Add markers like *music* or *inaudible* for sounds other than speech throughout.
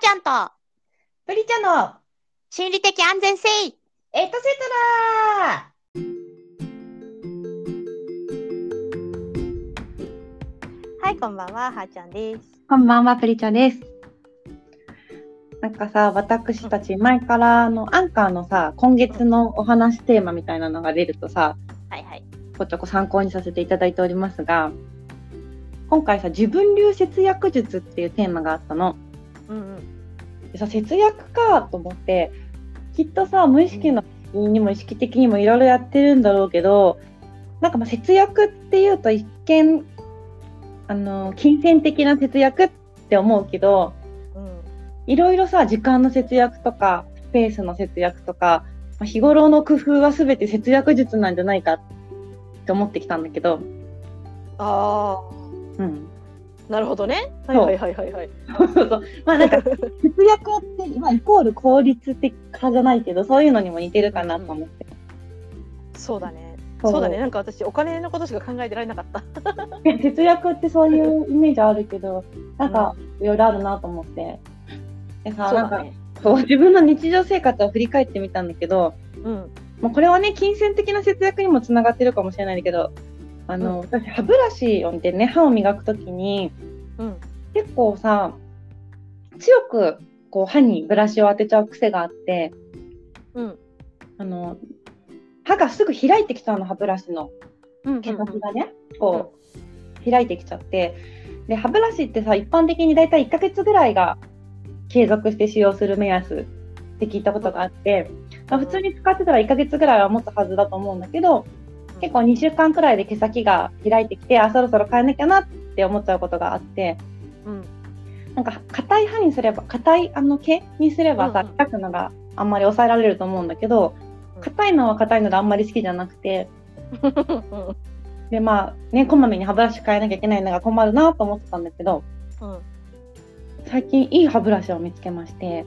ちゃんとプリちゃんの心理的安全性エトセトラはい、こんばんは、はーちゃんです。こんばんは、プリちゃんです。なんかさ、私たち前からあのアンカーのさ、今月のお話テーマみたいなのが出るとさ、はいはい。こちょこ参考にさせていただいておりますが、今回さ、自分流節約術っていうテーマがあったの。うんうん。でさ、節約かと思って、きっとさ、無意識のにも意識的にもいろいろやってるんだろうけど、なんかまあ節約っていうと一見、あの、金銭的な節約って思うけど、うんいろいろさ、時間の節約とか、スペースの節約とか、まあ日頃の工夫は全て節約術なんじゃないかって思ってきたんだけど、あうん。あ、なるほどね。はそうはいはいはいはい。そうそう。まあなんか、*laughs* 節約って、まあイコール効率的かじゃないけど、そういうのにも似てるかなと思って。そうだね。そうそうだね。なんか私、お金のことしか考えてられなかった。ね節約ってそういうイメージあるけど、なんか、いろいろあるなと思って。でさ、なんか、そう自分の日常生活を振り返ってみたんだけど、うん。もうこれはね、金銭的な節約にもつながってるかもしれないんだけど、あの、私、歯ブラシをでね、歯を磨くときに、うん。結構さ、強く、こう、歯にブラシを当てちゃう癖があって、うん。あの、歯がすぐ開いてきちゃうの、歯ブラシのうん。毛先がね、こう、開いてきちゃって、で、歯ブラシってさ、一般的にだいたい1ヶ月ぐらいが継続して使用する目安って聞いたことがあって、まあ普通に使ってたら1ヶ月ぐらいは持つはずだと思うんだけど、結構2週間くらいで毛先が開いてきて、あ、そろそろ変えなきゃなって思っちゃうことがあって、うん。なんか硬い歯にすれば、硬いあの毛にすればさうんうん、開くのがあんまり抑えられると思うんだけどうん、硬いのは硬いのであんまり好きじゃなくて、うん。で、まあね、こまめに歯ブラシ変えなきゃいけないのが困るなと思ってたんだけど、うん。最近いい歯ブラシを見つけまして、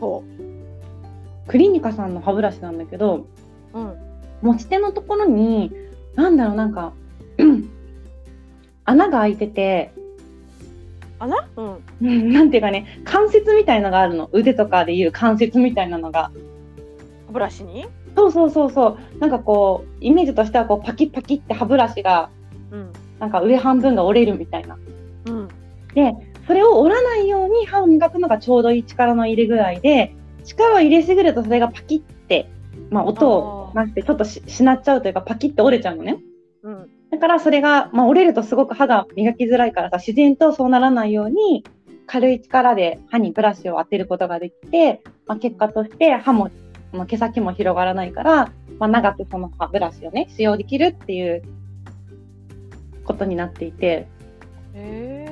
ほクリニカさんの歯ブラシなんだけど、う。うん。持ち手のところに、なんだろう、なんか、*clears throat* 穴が開いてて、穴？うん。う *laughs* んなんていうかね、関節みたいのがあるの。腕とかでいう関節みたいなのが。ブラシに？そうそうそうそう。なんかこう、イメージとしてはこうパキッパキって歯ブラシが、うん。なんか上半分が折れるみたいな。うん。で、それを折らないように歯を磨くのがちょうどいい力の入れぐらいで、力を入れすぎるとそれがパキって、まあ音を出してちょっとししなっちゃうというかパキって折れちゃうのね。うん。だからそれが、まあ、折れるとすごく歯が磨きづらいからさ、自然とそうならないように、軽い力で歯にブラシを当てることができて、まあ、結果として歯も、まあ、毛先も広がらないから、まあ、長くその歯ブラシをね、使用できるっていうことになっていて、へ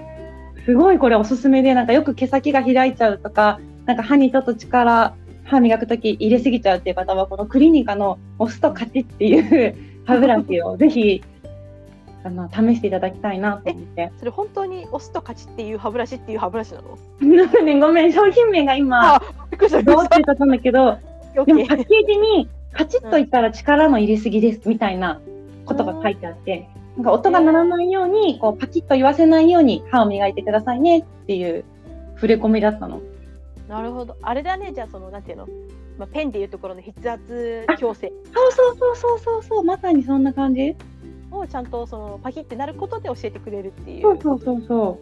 すごいこれおすすめで、なんかよく毛先が開いちゃうとか、なんか歯にちょっと力、歯磨くとき入れすぎちゃうっていう方は、このクリニカの押すと勝ちっていう *laughs* 歯ブラシをぜひ、あの、試していただきたいなと思って。それ本当に押すと勝ちっていう歯ブラシっていう歯ブラシなの？ごめん、商品名が今、どうって言ったんだけど、*laughs* でもパッケージに、カチッと言ったら力の入れすぎです、みたいなことが書いてあって、なんか音が鳴らないように、こう、パキッと言わせないように歯を磨いてくださいねっていう触れ込みだったの。なるほど。あれだね、じゃあそのなんていうの、まあ、ペンでいうところの筆圧矯正そうそうそうそうそうそう、まさにそんな感じ。をちゃんとそのパキってなることで教えてくれるっていう。そうそうそうそ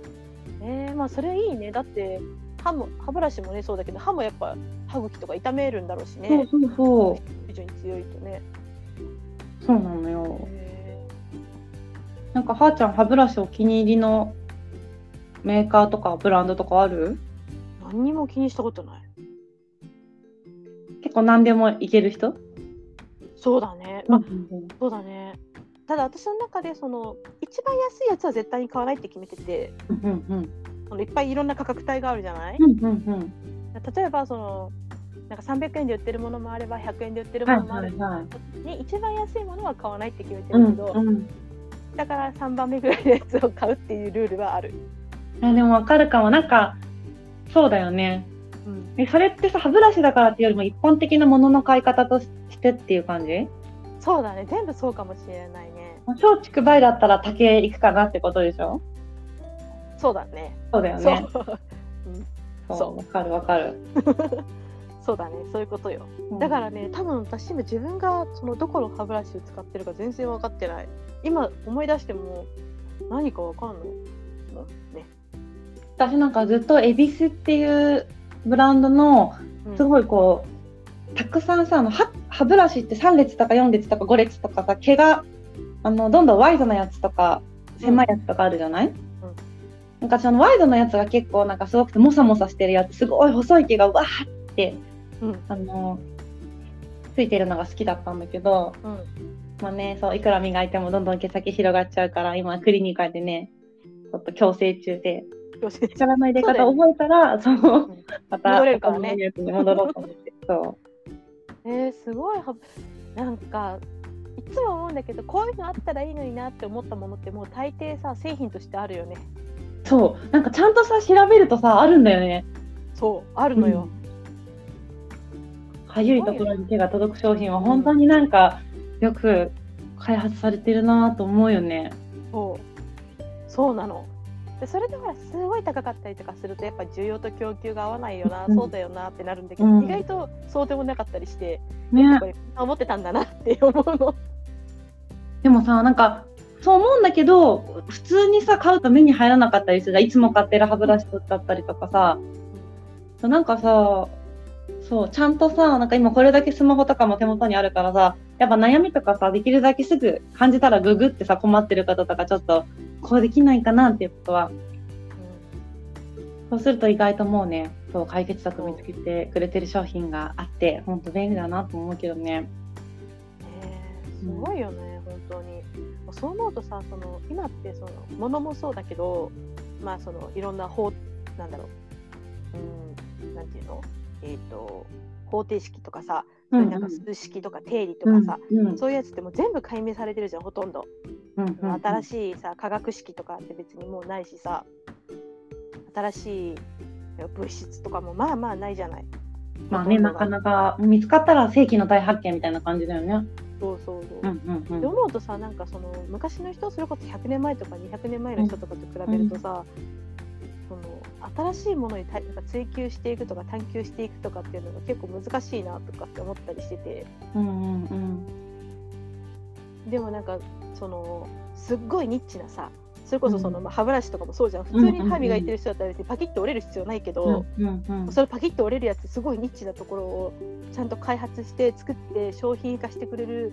えー、まあそれいいね。だって歯も歯ブラシもねそうだけど歯もやっぱ歯茎とか痛めるんだろうしう。ね。そうそうそう。非常に強いとね。そうなのよ。へなんか、はーちゃん、歯ブラシお気に入りのメーカーとかブランドとかある？ー何にも気にしたことない。結構何でもいける人？そうだね。まあ、そうだね。ただ私の中でその一番安いやつは絶対に買わないって決めてて、うんうんそのいっぱいいろんな価格帯があるじゃない？うんうんうん例えばそのなんか300円で売ってるものもあれば100円で売ってるはいものもあるはいはい。に一番安いものは買わないって決めてうんるけど、うん。だから3番目ぐらいのやつを買うっていうルールはある。いやでもわかるかも。なんか、そうだよね。うん、え、それってさ、歯ブラシだからっていうよりも一般的なものの買い方としてっていう感じ？そうだね全部そうかもしれないね。小竹梅だったら竹行くかなってことでしょ？そうだね。そうだよそう。ね。うんそうわかるわかる。*laughs* そうだねそういうことよだからね多分私今自分がそのどこの歯ブラシを使ってるか全然分かってない今思い出しても何か分かんないね私なんかずっと恵比寿っていうブランドのすごいこう、たくさんさあの歯歯ブラシって3列とか4列とか5列とかさ毛があのどんどんワイドなやつとか狭いやつとかあるじゃない、なんかそのワイドのやつが結構なんかすごくてモサモサしてるやつすごい細い毛がわーって、うん。あのついてるのが好きだったんだけど、うん。まあねそういくら磨いてもどんどん毛先広がっちゃうから今クリニカでねちょっと矯正中でよし力の入れ方覚えたらそううん。また戻れるからね。戻ろうと思ってそう。*laughs* えー、すごいはなんかいつも思うんだけどこういうのあったらいいのになって思ったものってもう大抵さ製品としてあるよね。そう。なんかちゃんとさ調べるとさあるんだよね。そうあるのよ、かゆいところに手が届く商品は本当になんかよく開発されてるなと思うよね。そう。そうなのでそれでほらすごい高かったりとかするとやっぱ需要と供給が合わないよな、うん。そうだよなってなるんだけど、うん。意外とそうでもなかったりして、ね。これ思ってたんだなって思うの。でもさなんかそう思うんだけど普通にさ買うと目に入らなかったりするじゃん。いつも買ってる歯ブラシだったりとかさ。なんかさそうちゃんとさなんか今これだけスマホとかも手元にあるからさやっぱ悩みとかさできるだけすぐ感じたらググってさ困ってる方とかちょっとこうできないかなっていうことはそうすると意外ともうねそう解決策見つけてくれてる商品があって本当便利だなと思うけどね。ねえすごいよね、本当に。そう思うとさその今ってその物もそうだけどまあそのいろんな方なんだろう。うんなんていうの？えっ、と方程式とかさ、うんうん。なんか数式とか定理とかさ、うんうん。そういうやつってもう全部解明されてるじゃんほとんど、うんうん新しいさ化学式とかって別にもうないしさ。新しい物質とかもまあまあないじゃない。まあね、なかなか見つかったら世紀の大発見みたいな感じだよね。そうそうそう、うんうんうん。って思うとさなんかその昔の人それこそ100年前とか200年前の人とかと比べるとさ、その新しいものにたなんか追求していくとか探求していくとかっていうのが結構難しいなとかって思ったりしてて。うんうんうん。でもなんかそのすっごいニッチなさそれこそその、うんまあ、歯ブラシとかもそうじゃん。普通に歯磨いてる人だったら別にパキッと折れる必要ないけど、うんうんうん。それパキッと折れるやつすごいニッチなところをちゃんと開発して作って商品化してくれる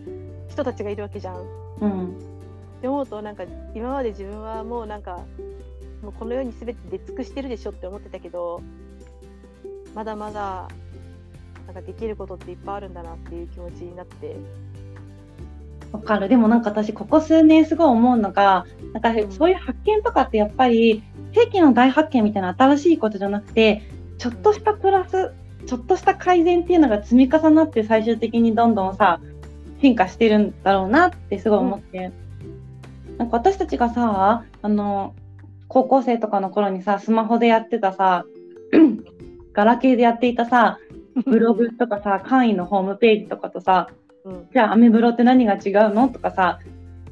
人たちがいるわけじゃん。うん。って思うとなんか今まで自分はもうなんかもうこの世に全て出尽くしてるでしょって思ってたけどまだまだなんかできることっていっぱいあるんだなっていう気持ちになってわかる。でもなんか私、ここ数年すごい思うのが、なんかそういう発見とかってやっぱり、世紀の大発見みたいな新しいことじゃなくて、ちょっとしたプラス、ちょっとした改善っていうのが積み重なって最終的にどんどんさ、進化してるんだろうなってすごい思って。なんか私たちがさ、あの、高校生とかの頃にさ、スマホでやってたさ、*clears throat* ガラケーでやっていたさ、ブログとかさ、会員のホームページとかとさ、うん。じゃあアメブロって何が違うのとかさ、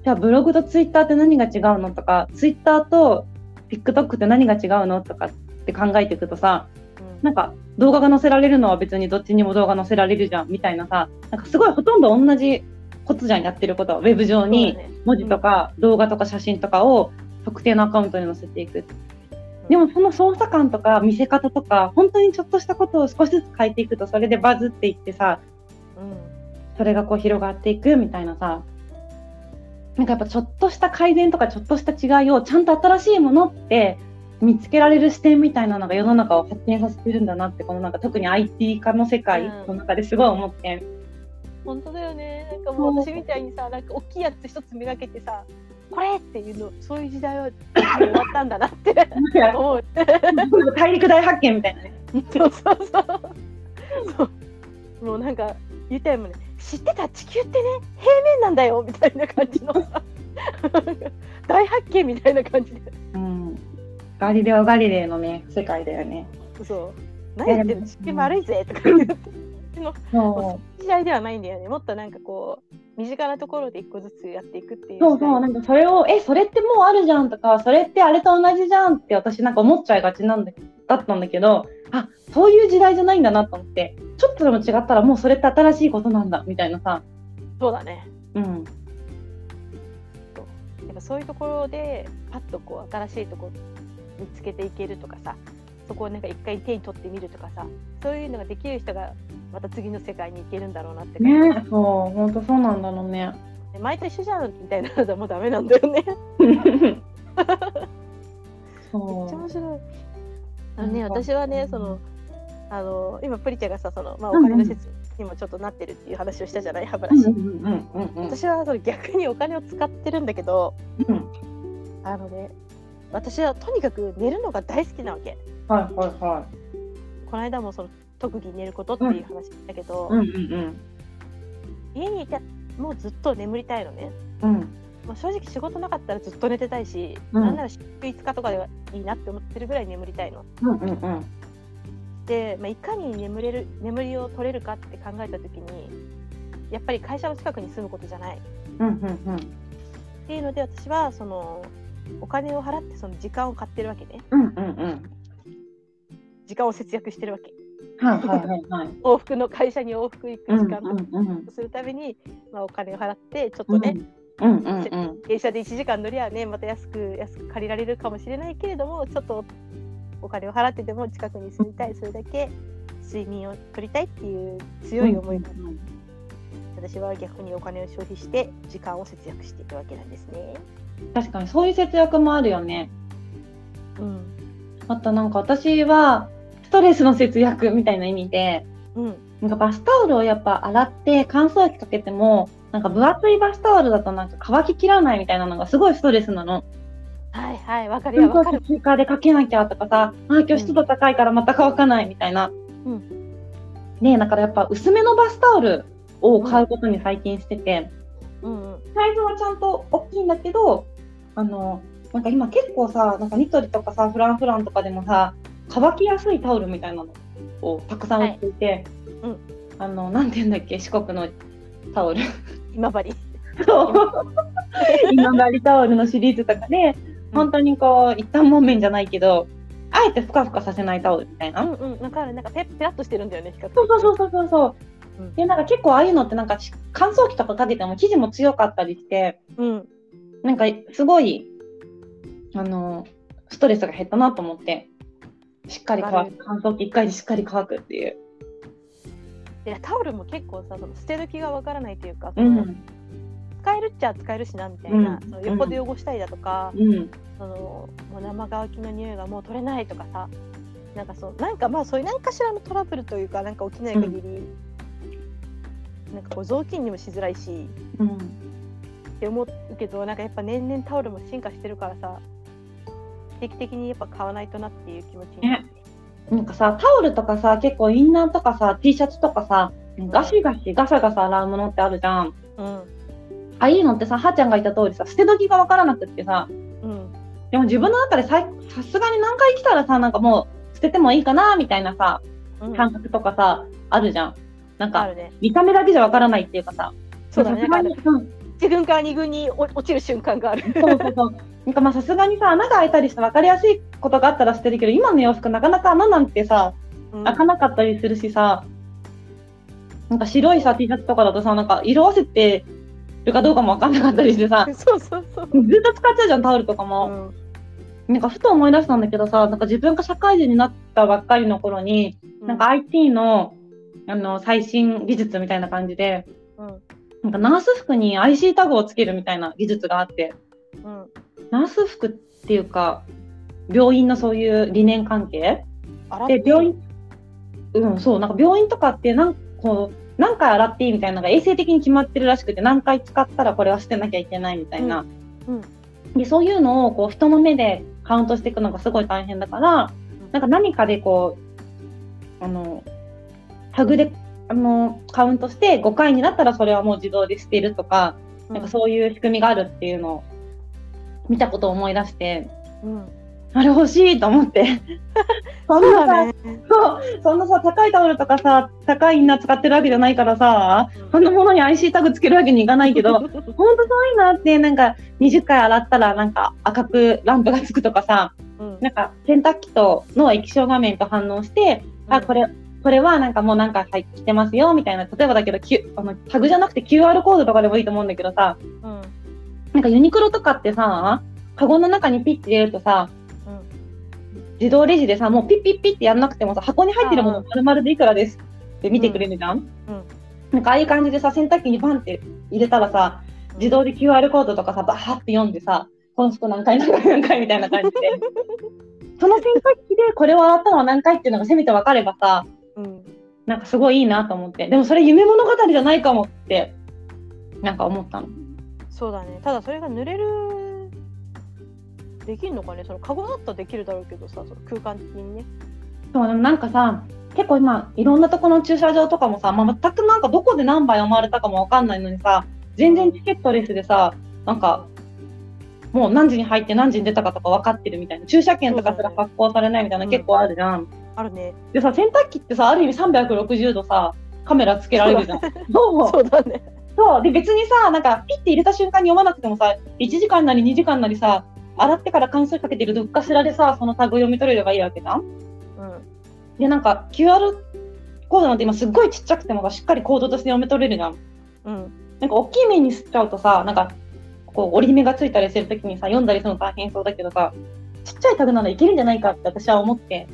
じゃあブログとツイッターって何が違うのとか、ツイッターと TikTok って何が違うのとかって考えていくとさ、うん。なんか動画が載せられるのは別にどっちにも動画載せられるじゃんみたいなさ、なんかすごいほとんど同じことじゃんやってることは、ウェブ上に文字とか動画とか写真とかを特定のアカウントに載せていく。でもその操作感とか見せ方とか、本当にちょっとしたことを少しずつ変えていくと、それでバズっていってさ、うん。それがこう広がっていくみたいなさ。なんかやっぱちょっとした改善とかちょっとした違いをちゃんと新しいものって見つけられる視点みたいなのが世の中を発展させてるんだなってこのなんか特に IT 化の世界の中ですごい思って、本当だよね。なんかもう私みたいにさなんか大きいやつ一つ磨けてさこれっていうのそういう時代は終わったんだなって *laughs* 思う。大陸大発見みたいなね。そうそうそう。そう。もうなんか言ったよね。知ってた地球ってね平面なんだよみたいな感じの。さ大発見みたいな感じで。うん。ガリレオ・ガリレイのね世界だよね。そう。何言ってんの？地球丸いぜとか言っての時代ではないんだよね。もっとなんかこう身近なところで一個ずつやっていくっていう。そうそう。なんかそれをえそれってもうあるじゃんとかそれってあれと同じじゃんって私なんか思っちゃいがちなんだだったんだけどあそういう時代じゃないんだなと思ってちょっとでも違ったらもうそれって新しいことなんだみたいなさ、そうだね。うん、やっぱそういうところでパッとこう新しいとこ見つけていけるとかさそこをなんか一回手に取ってみるとかさそういうのができる人がまた次の世界に行けるんだろうなって感じ、ねそう本当そうなんだろうね。で前と一緒じゃんみたいなのはもうダメなんだよね。めっちゃそ面白い。あのね私はねそのあの今プリちゃんがさその、まあ、お金の説にもちょっとなってるっていう話をしたじゃない？歯ブラシ、私はそれ逆にお金を使ってるんだけどうん。あのね私はとにかく寝るのが大好きなわけはいはいはこの間もその特技寝ることっていう話だけど、い。うんうん家にいてもうずっと眠りたいのねうん。もう正直仕事なかったらずっと寝てたいし、うんなんなら週5日とかではいいなって思ってるぐらい眠りたいのうんうんうん。で、まあ、いかに眠れる眠りを取れるかって考えた時にやっぱり会社の近くに住むことじゃないうんうんうん。っていうので私はそのお金を払ってその時間を買ってるわけねうんうんうん。時間を節約してるわけはいはいはいはい。往復の会社に往復行くうん時間とするために、まあ、お金を払ってちょっとね、うんうんうん。電車で1時間乗りゃねまた安く安く借りられるかもしれないけれどもちょっとお金を払ってでも近くに住みたいそれだけ睡眠を取りたいっていう強い思いが、うん私は逆にお金を消費して時間を節約しているわけなんですね。確かにそういう節約もあるよね。うんあとなんか私はストレスの節約みたいな意味で、うんなんかバスタオルをやっぱ洗って乾燥機かけても、なんか分厚いバスタオルだとなんか乾ききらないみたいなのがすごいストレスなの。はいはいわかるよわかる。追加でかけなきゃとかさ、あ今日湿度高いからまた乾かないみたいな。うんねえ、だからやっぱ薄めのバスタオルを買うことに最近してて、うんうんサイズはちゃんと大きいんだけど、あの、なんか今結構さ、なんかニトリとかさ、フランフランとかでもさ、乾きやすいタオルみたいなのをたくさん売っていて、はい。うん。あの、なんて言うんだっけ、四国のタオル。今治。今治タオルのシリーズとかで、本当にこう、一旦もんめんじゃないけど、あえてふかふかさせないタオルみたいな。うんうんわかる。なんかペペラッとしてるんだよね比較的そうそうそうそうそう。で、なんか結構ああいうのってなんかし乾燥機とかかけても生地も強かったりして、うん。なんかすごい、あの、ストレスが減ったなと思って、しっかり乾く。乾燥機一回でしっかり乾くっていう。でタオルも結構さその捨て時がわからないというか、うん。使えるっちゃ使えるしなみたいな、うんその横で汚したりだとか、うん。そのもう生乾きの匂いがもう取れないとかさなんかそうなんかまあそういう何かしらのトラブルというかなんか起きない限り、なんかこう雑巾にもしづらいしうん。って思うけどなんかやっぱ年々タオルも進化してるからさ定期的にやっぱ買わないとなっていう気持ちになって、なんかさ、タオルとかさ、結構インナーとかさ、T シャツとかさ、ガシガシガサガサ洗うものってあるじゃん。うん。ああいうのってさ、はーちゃんが言った通りさ、捨て時がわからなくってさ、うん。でも自分の中でささすがに何回来たらさ、なんかもう捨ててもいいかな、みたいなさ、うん。感覚とかさ、あるじゃん。なんか、ね。見た目だけじゃわからないっていうかさ、そうだねうん1軍から2軍に落落ちる瞬間がある。そうそうそう。なんかまあさすがにさ、穴が開いたりして分かりやすいことがあったら捨てるけど、今の洋服なかなか穴なんてさ、うん。開かなかったりするしさ、なんか白いさ、T シャツとかだとさ、なんか色あせてるかどうかも分かんなかったりしてさ、*laughs* そうそうそう、ずっと使っちゃうじゃん、タオルとかうも。ん。なんかふと思い出したんだけどさ、なんか自分が社会人になったばっかりの頃に、なんか IT のあの最新技術みたいな感じで、うんなんかナース服に IC タグをつけるみたいな技術があって、うんナース服っていうか、病院のそういう理念関係？で、病院、うん、そう、なんか病院とかってなんこう何回洗っていいみたいなのが衛生的に決まってるらしくて、何回使ったらこれは捨てなきゃいけないみたいな。うん。で、そういうのをこう人の目でカウントしていくのがすごい大変だから、なんか何かでこう、あの、タグで、あの、カウントして5回になったらそれはもう自動で捨てるとか、なんかそういう仕組みがあるっていうのを見たことを思い出して、うん、あれ欲しいと思って。*laughs* そんなさ、そう。そう、そんなさ、高いタオルとかさ、高いインナー使ってるわけじゃないからさ、そんなものに IC タグつけるわけにいかないけど、ほんとそういうのあって、なんか20回洗ったらなんか赤くランプがつくとかさ、うん。なんか洗濯機との液晶画面と反応して、あ、これ、これはなんかもうなんか入ってますよ、みたいな。例えばだけど、Q、あのタグじゃなくて QR コードとかでもいいと思うんだけどさ、うんなんかユニクロとかってさ、カゴの中にピッて入れるとさ、うん自動レジでさ、もうピッピッピッってやんなくてもさ、箱に入ってるもの丸々でいくらですって見てくれるじゃん、うんなんかああいう感じでさ、洗濯機にバンって入れたらさ、自動で QR コードとかさ、バーって読んでさ、この服何回何回何回みたいな感じで。*laughs* その洗濯機でこれを洗ったのは何回っていうのがせめて分かればさ、うんなんかすごいいいなと思って。でもそれ夢物語じゃないかもって、なんか思ったの。そうだねただそれが濡れるできるのかね？そのカゴだったらできるだろうけどさその空間的にねそう、でもなんかさ、結構今、いろんなところの駐車場とかもさ、まあ、全くなんかどこで何杯生まれたかもわかんないのにさ、全然チケットレスでさ、なんか、もう何時に入って何時に出たかとか分かってるみたいな。駐車券とかすら発行されないみたいなうん結構あるじゃん。あるね。でさ、洗濯機ってさ、ある意味360度さ、カメラつけられるじゃん。そうそうだね。そう。で、別にさ、なんか、ピッて入れた瞬間に読まなくてもさ、1時間なり2時間なりさ、洗ってから乾燥かけてるどっかしらでさ、そのタグ読み取れればいいわけじゃん？うん。で、なんか QR コードなんて今すっごいちっちゃくてもさしっかりコードとして読み取れるじゃん。うん。なんか大きい目にしちゃうとさ、なんかこう折り目がついたりするときにさ、読んだりするの大変そうだけどさ、ちっちゃいタグならいけるんじゃないかって私は思って、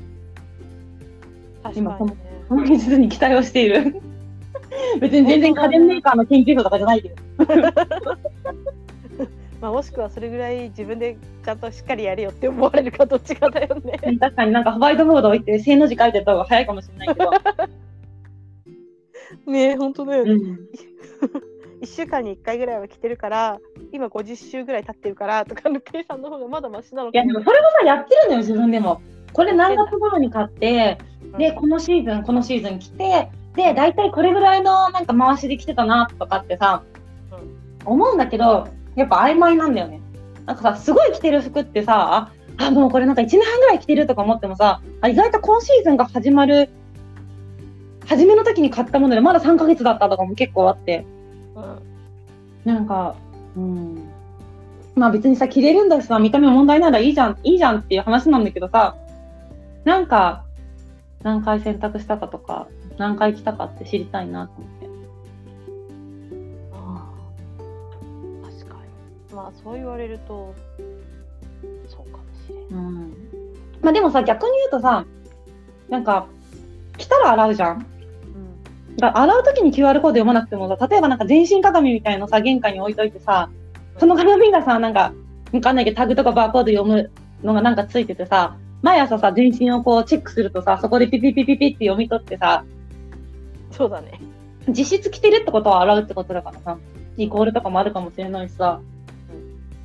確かにねその技術に期待をしている。*laughs* 別に全然家電メーカーの研究者とかじゃないけど。*laughs* まあ、もしくはそれぐらい自分でちゃんとしっかりやれよって思われるかどっちかだよね。*laughs* 確かになんかホワイトボード置いて正の字書いてた方が早いかもしれないけど。ねえ、本当だよね。うん1週間に1回ぐらいは来てるから、今50週ぐらい経ってるからとかの計算の方がまだマシなのいやでもそれもさ、やってるのよ、自分でも。これ何月頃に買って、で、このシーズン、このシーズン来て、で、大体これぐらいのなんか回しで来てたなとかってさ、思うんだけど、やっぱ曖昧なんだよね。なんかさ、すごい着てる服ってさ、あ、もうこれなんか1年半ぐらい着てるとか思ってもさ、あ意外と今シーズンが始まる、初めの時に買ったものでまだ3ヶ月だったとかも結構あって、うんなんか、うん。まあ別にさ、着れるんだしさ、見た目問題ならいいじゃん、いいじゃんっていう話なんだけどさ、なんか、何回洗濯したかとか、何回着たかって知りたいなと思って。ああ確かに。まあそう言われると、そうかもしれん。うん。まあでもさ、逆に言うとさ、なんか、着たら洗うじゃん。うんだ洗うときに QR コード読まなくてもさ、例えばなんか全身鏡みたいのさ、玄関に置いといてさ、その鏡がさ、なんか、わかんないけどタグとかバーコード読むのがなんかついててさ、毎朝さ、全身をこうチェックするとさ、そこでピピピピピって読み取ってさ、そうだね。実質着てるってことは洗うってことだからさ、イコールとかもあるかもしれないしさ、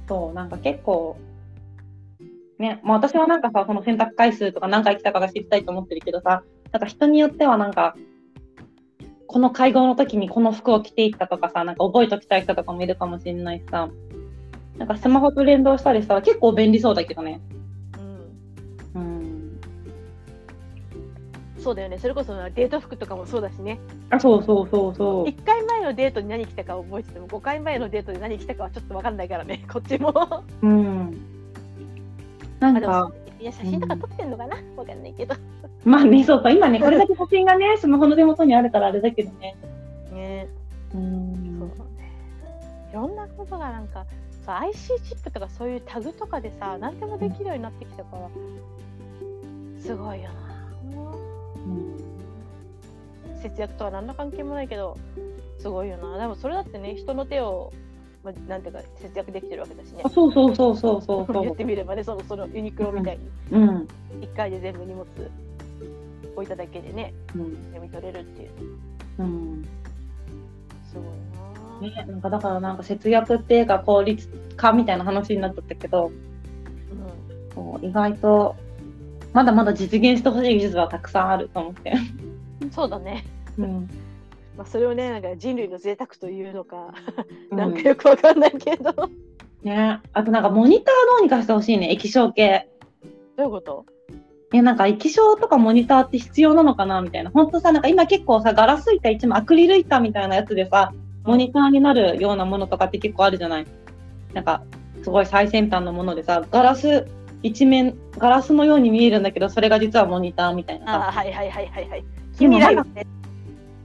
そう、なんか結構、ね、まあ私はなんかさ、その洗濯回数とか何回来たかが知りたいと思ってるけどさ、なんか人によってはなんか、この会合の時にこの服を着ていったとかさ、なんか覚えときたい人とかもいるかもしれないしさ、なんかスマホと連動したりしたら結構便利そうだけどね。そうだよね。それこそデート服とかもそうだしね。あ、そうそうそうそう。1回前のデートに何着たか覚えてても、5回前のデートで何着たかはちょっと分かんないからね、*laughs* こっちも。うん。なんか、いや、写真とか撮ってんのかな？分かんないけど。まあね、そうそう、今ね、これだけ写真がね、スマホの手元にあるからあれだけどね。ねうそう。いろんなことがなんか、さ IC チップとかそういうタグとかでさ、何でもできるようになってきたから、すごいよな。節約とは何の関係もないけど、すごいよな。でもそれだってね、人の手を、まあ、なん。ていうか節約できてるわけだしねあ。そうそうそうそうそうそ言っ。てみればね、そのそのユニクロみたいに、うん。1回で全部荷物置いただけでね、うん。読み取れるっていう、うん。すごいな。ね、なん。かだからなん。か節約っていうか効率化みたいな話になっちゃったけど、うん。こう意外とまだまだ実現してほしい技術はたくさんあると思って。そうだね。うん。まあ、それをね、なんか人類の贅沢というのか、うなんかよくわかんないけど。どね、あとなんかモニターどうにかしてほしいね、液晶系。ういうこと？え、なんか液晶とかモニターって必要なのかなみたいな。本当さ、なんか今結構さ、ガラス板一枚、アクリル板みたいなやつでさ、モニターになるようなものとかって結構あるじゃないなんか、すごい最先端のものでさ、ガラス一面ガラスのように見えるんだけどそれが実はモニターみたいなさああはいはいはいはいはい。でも君らよね。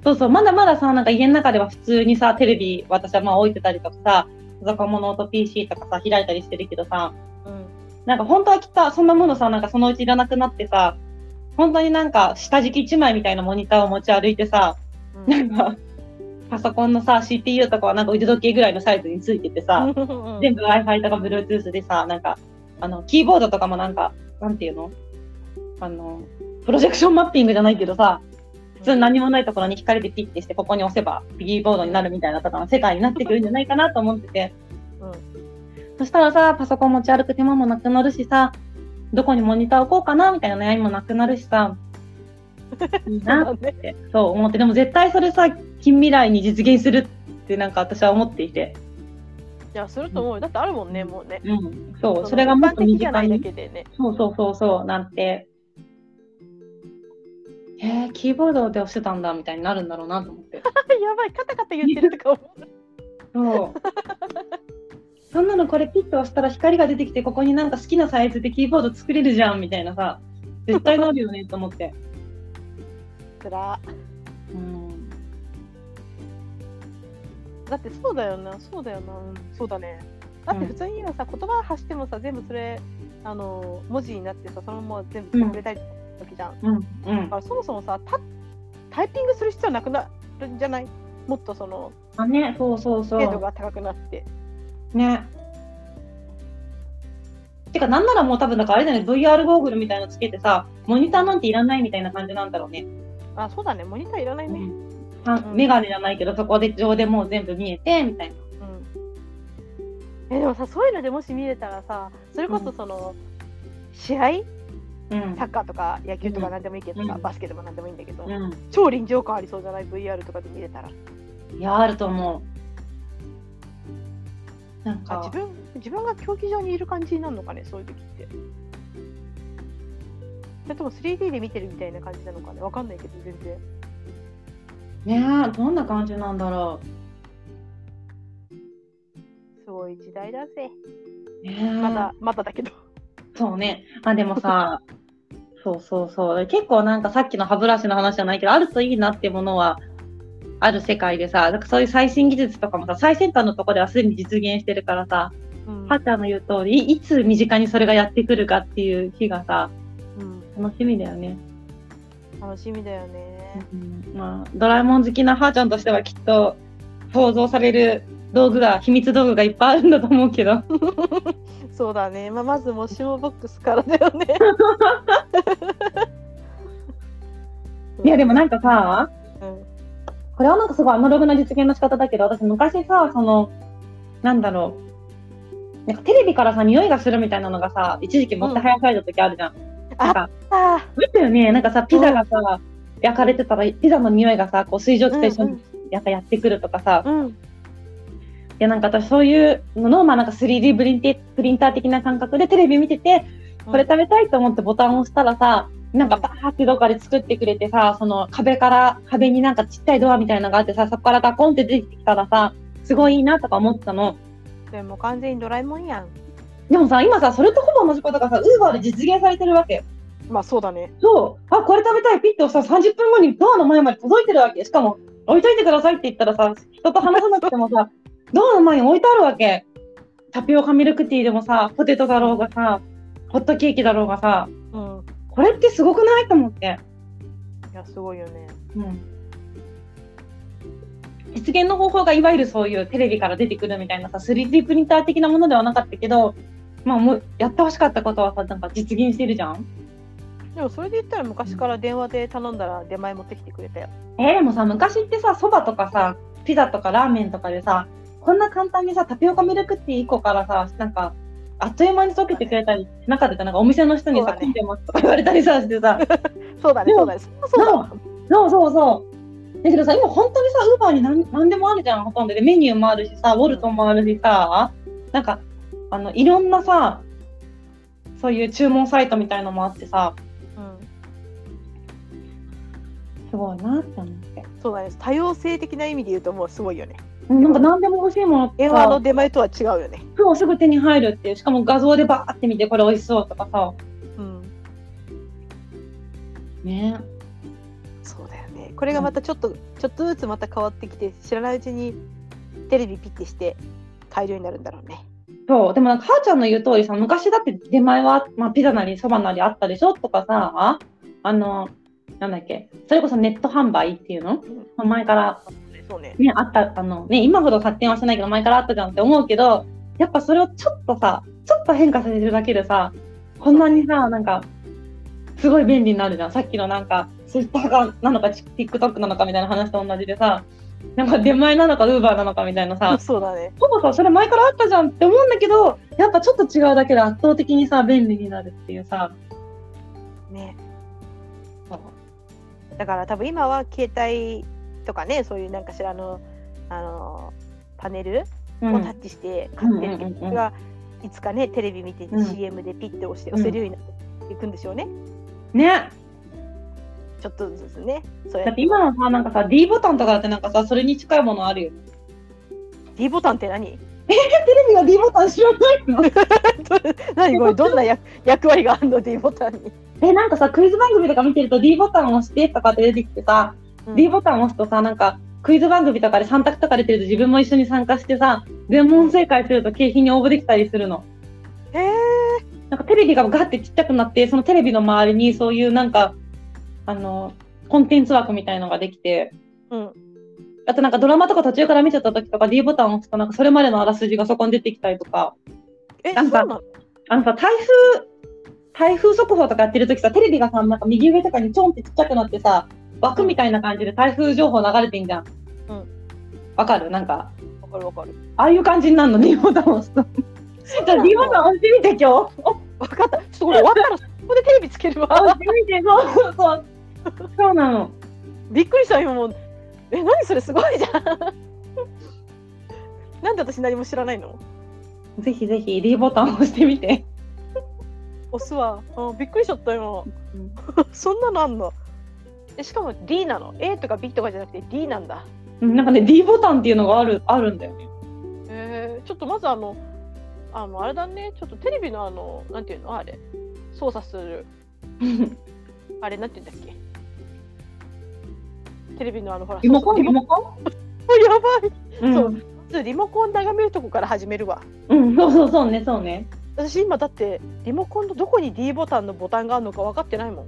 そうそうまだまださなんか家の中では普通にさテレビ私はまあ置いてたりとかさパソコンもノート PC とかさ開いたりしてるけどさうん。なんか本当はきっとそんなものさなんかそのうちいらなくなってさ本当になんか下敷き一枚みたいなモニターを持ち歩いてさうなんかパソコンのさ CPU とかはなんか腕時計ぐらいのサイズについててさ、ん全部 Wi-Fi とか Bluetooth でさ、なんか、あの、キーボードとかもなんか、なんていうの？あの、プロジェクションマッピングじゃないけどさ、普通に何もないところに光でピッてして、ここに押せば、キーボードになるみたいなとかの世界になってくるんじゃないかなと思ってて。うんそしたらさ、パソコン持ち歩く手間もなくなるしさ、どこにモニター置こうかなみたいな悩みもなくなるしさ、*laughs* いいなっ。て、そう思って、でも絶対それさ、近未来に実現するってなんか私は思っていて。いや、すると思うよ。だってあるもんね、もうね。うん、そう、のそれがもっと身一般的じゃないだ。けでね。そうそうそうそう、なんて。えー、キーボードで押してたんだみたいになるんだろうなと思って。*laughs* やばい、カタカタ言ってるとか思う。そう。そんなのこれピッと押したら光が出てきて、ここになんか好きなサイズでキーボード作れるじゃんみたいなさ、絶対なるよねと思って。*laughs* つら。うん。だってそうだよな、そうだよな、うん、そうだね。だって普通に今さ、言葉発してもさ、全部それ、あの、文字になってさ、そのまま全部してくれたりするわけじゃん。うん。うん。だからそもそもさタ、タイピングする必要なくなるんじゃない？もっとその、あ、ね、そうそうそう。精度が高くなって。ね。てか、なんならもう多分、だからあれだよね、VR ゴーグルみたいなのつけてさ、モニターなんていらないみたいな感じなんだろうね。あ、そうだね、モニターいらないね。あうんメガネじゃないけど、そこで上でもう全部見えて、みたいな。うん。え、でもさ、そういうのでもし見れたらさ、それこそその、試合？うんサッカーとか野球とかうん何でもいいけどさ、うんバスケでも何でもいいんだけど、う超臨場感ありそうじゃない ?VR とかで見れたら。ん。いや、あると思う。なんかあ自、分自分が競技場にいる感じになるのかね、そういう時って。それとも 3D で見てるみたいな感じなのかね、わかんないけど、全然。ねえ、どんな感じなんだろすごい時代だぜ。まだ、まだだけど。そうね。あ、でもさ、*laughs* そうそうそう。結構なんかさっきの歯ブラシの話じゃないけど、あるといいなっていうものは、ある世界でさ、なんかそういう最新技術とかもさ、最先端のところではすでに実現してるからさ、うんハッチャーの言う通り、いいつ身近にそれがやってくるかっていう日がさ、うん楽しみだよね。楽しみだよね。うんまあ、ドラえもん好きなはーちゃんとしてはきっと想像される道具が、秘密道具がいっぱいあるんだと思うけど。*laughs* そうだね。まあ、まずもしもボックスからだよね。*laughs* いやでもなんかさ、うん、これはなんかすごいアナログな実現の仕方だけど、私昔さ、その、なんだろう。なんかテレビからさ、匂いがするみたいなのがさ、一時期もってはやされた時あるじゃん。なんか、あ見たよね。なんかさ、ピザがさ、焼かれてたら、ピザの匂いがさ、こう水蒸気と一緒にやっぱやってくるとかさ、あ、うん、いやなんか私そういうのの、まあなんか 3D プリンテプリンター的な感覚でテレビ見てて、これ食べたいと思ってボタンを押したらさ、なんかバーってどっかで作ってくれてさ、その壁から、壁になんかちっちゃいドアみたいなのがあってさ、そこからガコンって出てきたらさ、すごいいいなとか思ってたの。でも完全にドラえもんやん。でもさ、今さ、それとほぼ同じことがさ、ウーバーで実現されてるわけ。まあそうだね。そう。あ、これ食べたい。ピッて押したら30分後にドアの前まで届いてるわけ。しかも、置いといてくださいって言ったらさ、人と話さなくてもさ、*laughs* ドアの前に置いてあるわけ。タピオカミルクティーでもさ、ポテトだろうがさ、ホットケーキだろうがさ、うん。これってすごくないと思って。いや、すごいよね。うん。実現の方法がいわゆるそういうテレビから出てくるみたいなさ、3D プリンター的なものではなかったけど、まあもうやってほしかったことはさ、なんか実現してるじゃん？でもそれで言ったら昔から電話で頼んだら出前持ってきてくれたよ。えーでもさ、昔ってさ、そばとかさ、ピザとかラーメンとかでさ、こんな簡単にさ、タピオカミルクティー1個からさ、なんか、あっという間に溶けてくれたりしなかったなんかお店の人にさ、ね混んでますとか言われたりさしてさ、*laughs* そうだね、そうだね。そうそうだわ。そうそうそう。だけどさ、今本当にさ、ウーバーになんなんでもあるじゃん、ほとんどで。メニューもあるしさ、ウォルトもあるしさ、なんか、あの、いろんなさ、そういう注文サイトみたいのもあってさ、うん。すごいなって思って。そうだね。多様性的な意味で言うともうすごいよね。うんなんか何でも欲しいもの電話の出前とは違うよね。そうすぐ手に入るっていうしかも画像でバーって見てこれ美味しそうとかさうん。ねそうだよね。これがまたちょっと、ちょっとずつまた変わってきて、知らないうちにテレビピッてして買えるようになるんだろうね。そう。でもなんかはーちゃんの言う通りさ昔だって出前は、まあ、ピザなりそばなりあったでしょとかさあのなんだっけそれこそネット販売っていうの？前から。そうね。ね、あった、あのね、今ほど発展はしてないけど、前からあったじゃんって思うけど、やっぱそれをちょっとさ、ちょっと変化させるだけでさ、こんなにさ、なんか、すごい便利になるじゃん。さっきのなんか、ツイッターがなのか、TikTok なのかみたいな話と同じでさ、なんか出前なのか、ウーバーなのかみたいなさ、*laughs* そうだね。ほぼさ、それ前からあったじゃんって思うんだけど、やっぱちょっと違うだけで圧倒的にさ、便利になるっていうさ、ね。だから多分今は携帯とかね、そういうなんかしらの、あの、パネルうんをタッチして買ってるけど、うんいつかね、テレビ見てうん CM でピッて押して押せるようになっていくんでしょうね。ね。ちょっとずつね。そだって今のさ、なんかさ、D ボタンとかだってなんかさ、それに近いものあるよ。D ボタンって何？テレビが D ボタン知らないの？*laughs* 何？これどんな役役割があるの？D ボタンに。え、なんかさ、クイズ番組とか見てると D ボタンを押してとかって出てきてさ、D ボタンを押すとさ、なんか、クイズ番組とかで3択とか出てると自分も一緒に参加してさ、全問正解すると景品に応募できたりするの。へえ。なんかテレビがガッてちっちゃくなって、そのテレビの周りにそういうなんか、あの、コンテンツ枠みたいのができて、うん。あとなんかドラマとか途中から見ちゃった時とか D ボタンを押すとなんかそれまでのあらすじがそこに出てきたりとか、え、なんかあのさ、台風、台風速報とかやってる時さ、テレビがさ、なんか右上とかにちょんってちっちゃくなってさ、枠みたいな感じで台風情報流れてんじゃん。うん。わかる？なんか、わかるわかる。ああいう感じになるの、D ボタンを押すと。じゃあ D ボタン押してみて、今日。わかった。ちょっとこれ終わったらそこでテレビつける *laughs* 押わし。てみて、そうそうそう。*laughs* そうなの。びっくりした今もう。え、何それすごいじゃん。*laughs* なんで私何も知らないの？ぜひぜひ D ボタンを押してみて。押すわ。うん、びっくりしちゃった今。*laughs* そんなのあんの？えしかも D なの ?A とか B とかじゃなくて D なんだ。うんなんかね、D ボタンっていうのがある、あるんだよね。えー、ちょっとまずあの、あの、あれだね、ちょっとテレビのあの、なんていうの？あれ、操作する、あれなんていうんだっけ？テレビのあの、ほら、リモコン？リモコン？*laughs* やばい。うんそうまずリモコン眺めるとこから始めるわ。うん、そうそうそうね、そうね。私今だってリモコンのどこに D ボタンのボタンがあるのか分かってないもん。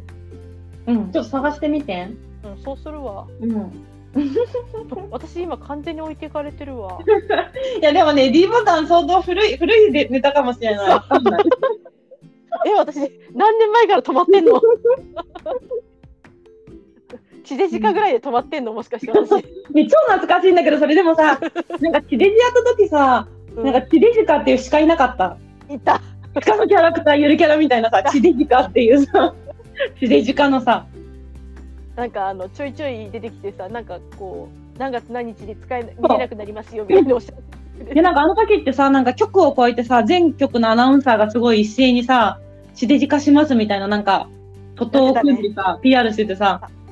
うん、ちょっと探してみて。うん、そうするわ。うん。*laughs* 私今完全に置いていかれてるわ。*laughs* いや、でもね、D ボタン相当古い、古いでネタかもしれないえ、私何年前から止まってんの？地デジかぐらいで止まってんのもしかして私。ね超懐かしいんだけど、それでもさ、*laughs* なんか地デジやった時さ、なんか地デジカっていうしかいなかった。いた。他のキャラクター、ゆるキャラみたいなさ、地デジカっていうさ、地デジカのさ、なんかあのちょいちょい出てきてさ、なんかこう何月何日で使えな見れなくなりますよみたいなおっしゃってで、なんかあの時ってさ、なんか局を超えてさ、全局のアナウンサーがすごい一斉にさ、地デジ化しますみたいな、なんか、徒党を組んでさ、PR しててさ、うん。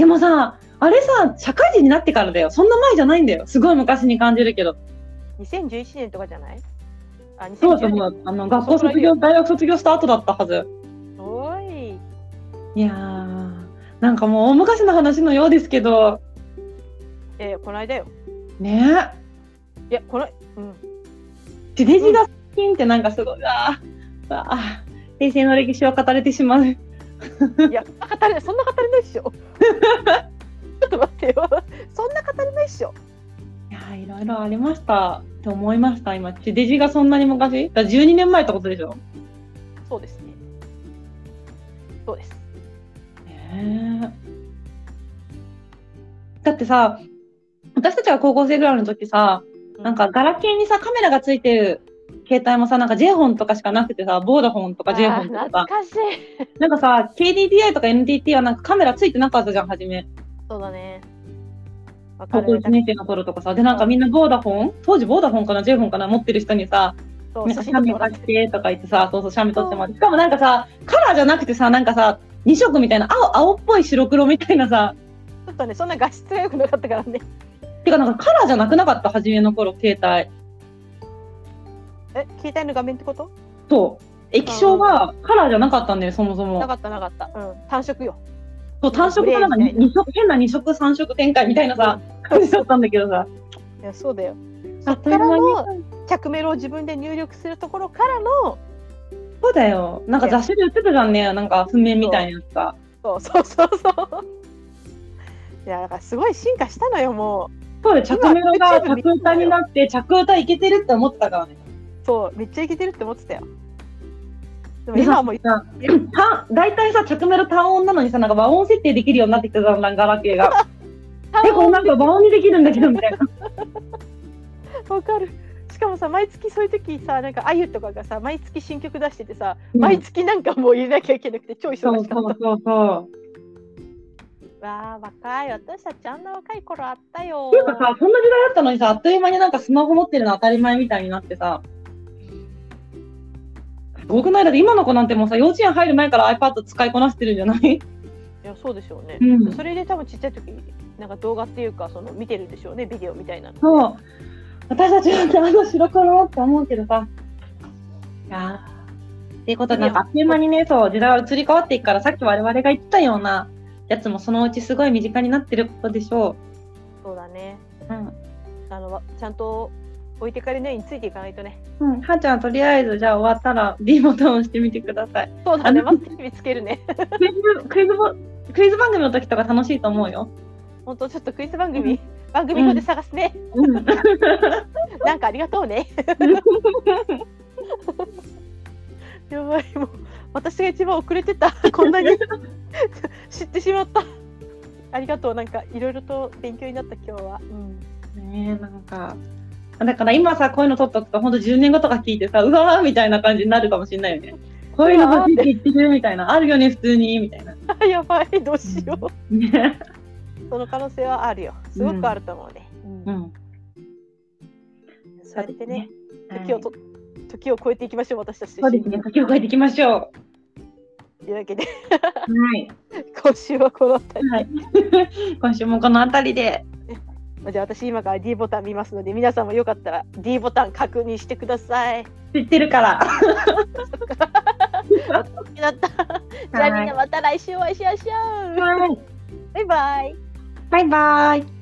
でもさ、あれさ、社会人になってからだよ。そんな前じゃないんだよ。すごい昔に感じるけど。2011年とかじゃない？あ、そうだと2010思う。あの、学校卒業、大学卒業した後だったはず。おい。いやー、なんかもう大昔の話のようですけど、えー、この間よ。ねいや、この、うん。え、地デジが好きってなんかすごい、あーあー、平成の歴史を語れてしまう。いや、語れない、そんな語れないっしょ。ちょっと待ってよ。そんな語れないっしょ。いやーいろいろありましたって思いました、今。地デジがそんなに昔？だから12年前ってことでしょ？そうですね。そうです。ねえだってさ、私たちが高校生ぐらいの時さ、なんかガラケーにさ、カメラがついてる携帯もさ、なんか J ホンとかしかなくてさ、ボーダフォンとか J ホンとか懐かしい。なんかさ、KDDI とか NTT はなんかカメラついてなかったじゃん、初め。そうだね。高校る。1年生の頃とかさ。で、なんかみんなボーダフォン？当時ボーダフォンかな ?J ホンかな？持ってる人にさ、そうなんか写写真撮ってもらっメ貸してとか言ってさ、そうそう、写メ撮ってもらって。しかもなんかさ、カラーじゃなくてさ、なんかさ、2色みたいな、青、青っぽい白黒みたいなさ、ちょっとね、そんな画質が良くなかったからね。てか、なんかカラーじゃなくなかった、初めの頃、携帯。え携帯の画面ってこと？そう。液晶がカラーじゃなかったんだよ、そもそも。なかったなかったうん単色よそう、単色がなんかグレーみたいな二色、変な二色、三色展開みたいなさ、感じだったんだけどさ。いやそうだよあそっからの着メロを自分で入力するところからのそうだよ。なんか雑誌で売ってたじゃんね、なんか譜面みたいなやつが。そうそうそうそういやだからすごい進化したのよもそうで、着メロが着歌になって、着歌いけてるって思ってたからね。うそうめっちゃいけてるって思ってたよ。でも今はもう大体さ、着メロ単音なのにさ、なんか和音設定できるようになってきたじゃん、ガラケーが。*laughs* え、これなんか和音にできるんだけど、みたいな。わかる。しかもさ毎月そういう時さなんかあゆとかがさ毎月新曲出しててさ、うん。毎月なんかもう入れなきゃいけなくて超忙しかった。そうそうそう。わあ若い。私たちあんな若い頃あったよなんかさ、そんな時代だったのにさ、あっという間になんかスマホ持ってるの当たり前みたいになってさ、すごくない？だって今の子なんてもうさ、幼稚園入る前から iPad 使いこなしてるんじゃない？いやそうでしょうね、うんそれで多分ちっちゃい時なんか動画っていうかその見てるんでしょうねビデオみたいなのそう。私たちなんてあの白黒って思うけどさ。いやーっていうことで、なんかあっという間にね、そう、時代は移り変わっていくから、さっき我々が言ってたようなやつもそのうちすごい身近になってることでしょそうだねう。うん。あのわちゃんと置いてかれないについていかないとね。うん、はーちゃん、とりあえず、じゃあ終わったら D ボタンを押してみてください。そうだね。あまずテレビつけるね。クイズ、クイズボ、クイズ番組の時とか楽しいと思うよ。本当ちょっとクイズ番組、番組表で探すね、うん。*laughs* なんかありがとうね。*laughs* やばいもう私が一番遅れてた。こんなに *laughs* 知ってしまった。ありがとう。なんかいろいろと勉強になった今日は、うん、ねえ、なんか。だから今さ、こういうの撮っとくと、ほんと10年後とか聞いてさ、うわーみたいな感じになるかもしれないよね。こういうのが出て言ってるみたいな、あるよね、普通に、みたいな。あ *laughs* やばいどうしよう、ね。その可能性はあるよすごくあると思うね、うんうん。そうやってねはい時をと時を超えていきましょう私たちとそうですね、時を変えていきましょというわけでう。はい。*laughs* 今週はこの辺りはい。*laughs* 今週もこの辺りで。じゃあ私今から D ボタン見ますので皆さんもよかったら D ボタン確認してください。知ってるから。*laughs* じゃあみんなまた来週お会いしましょう。はい、バイバイ。バイバイ。